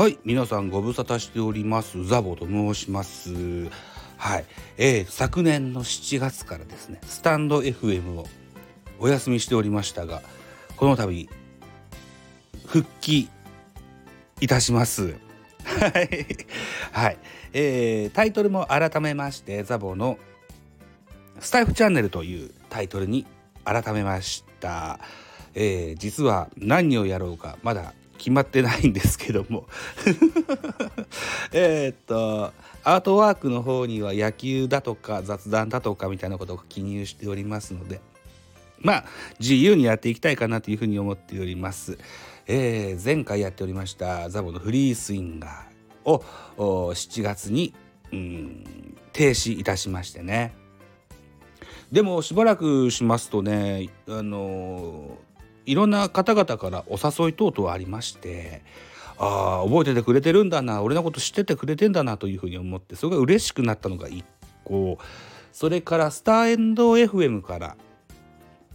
はい皆さんご無沙汰しております。ザボと申します。はい、えー、昨年の7月からですねスタンド FM をお休みしておりましたがこの度復帰いたします。はい、えー、タイトルも改めましてザボのスタイフチャンネルというタイトルに改めました、えー、実は何をやろうかまだ決まってないんですけども えっとアートワークの方には野球だとか雑談だとかみたいなことを記入しておりますのでまあ自由にやっていきたいかなというふうに思っております。えー、前回やっておりましたザボのフリースインガーを7月に、うん、停止いたしましてねでもしばらくしますとねあのいろんな方々からお誘い等々ありましてああ覚えててくれてるんだな俺のこと知っててくれてんだなというふうに思ってそれが嬉しくなったのが1個それからスターエンド FM から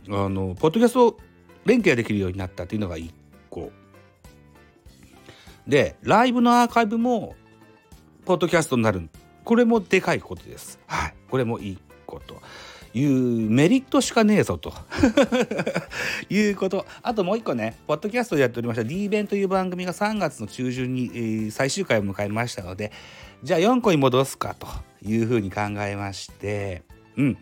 あのポッドキャスト連携ができるようになったというのが1個。でライブのアーカイブもポッドキャストになる。これもでかいことです。はい。これも1個いうメリットしかねえぞと。いうこと。あともう一個ねポッドキャストでやっておりました D 弁という番組が3月の中旬に、えー、最終回を迎えましたのでじゃあ4個に戻すかというふうに考えましてうん。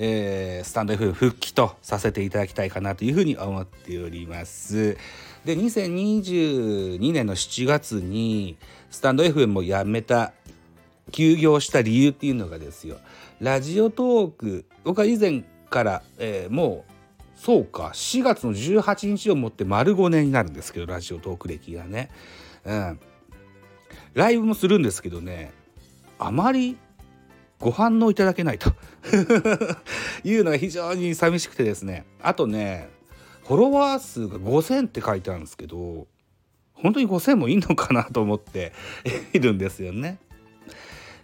えー、スタンド F 復帰とさせていただきたいかなというふうに思っております。で2022年の7月にスタンド FM をやめた休業した理由っていうのがですよ。ラジオトーク僕は以前から、えー、もうそうか4月の18日をもって丸5年になるんですけどラジオトーク歴がね、うん、ライブもするんですけどねあまりご反応いただけないと。いうのが非常に寂しくてですね。あとねフォロワー数が5,000って書いてあるんですけど本当に5,000もいいのかなと思っているんですよね。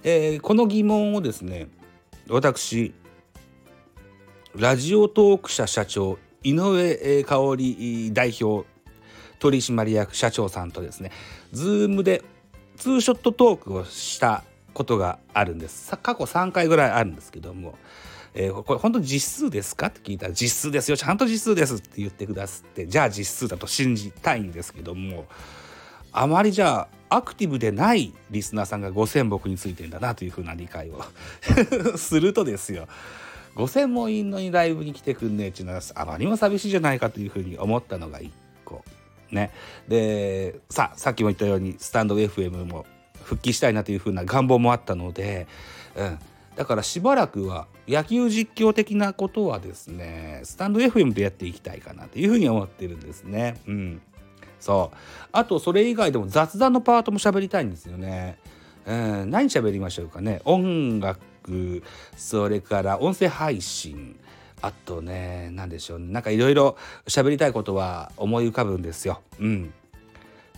えー、この疑問をですね私ラジオトーク社社長井上香織代表取締役社長さんとですねズームでツーショットトークをしたことがあるんです。過去3回ぐらいあるんですけども、えー、これ本当に実数ですかって聞いたら実数ですよ。ちゃんと実数ですって言ってくださってじゃあ実数だと信じたいんですけどもあまりじゃあアクティブでないリスナーさんが5,000僕についてんだなというふうな理解を。するとですよ。5,000もいんのにライブに来てくんねえっていうのはあまりにも寂しいじゃないかというふうに思ったのが1個。ね、でささっきも言ったようにスタンド FM も復帰したいなというふうな願望もあったので、うん、だからしばらくは野球実況的なことはですねスタンド FM でやっていきたいかなというふうに思ってるんですね。うん。そう。あとそれ以外でも雑談のパートも喋りたいんですよね。うん、何喋りましょうかね。音楽それから音声配信。あとね何でしょう、ね、なんかいろいろ喋りたいことは思い浮かぶんですよ。うん、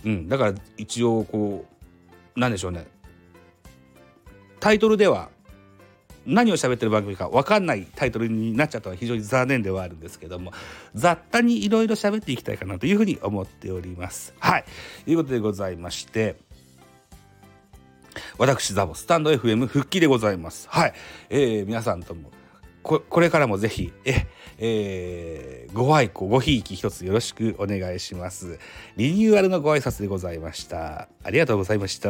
うん、だから一応こうなんでしょうね。タイトルでは何を喋ってる番組か分かんないタイトルになっちゃったのは非常に残念ではあるんですけども雑多にいろいろ喋っていきたいかなというふうに思っております。はいということでございまして私ザボスタンド FM 復帰でございます。はい、えー、皆さんともこれからもぜひえ、えー、ご愛顧ごひいき一つよろしくお願いします。リニューアルのご挨拶でございました。ありがとうございました。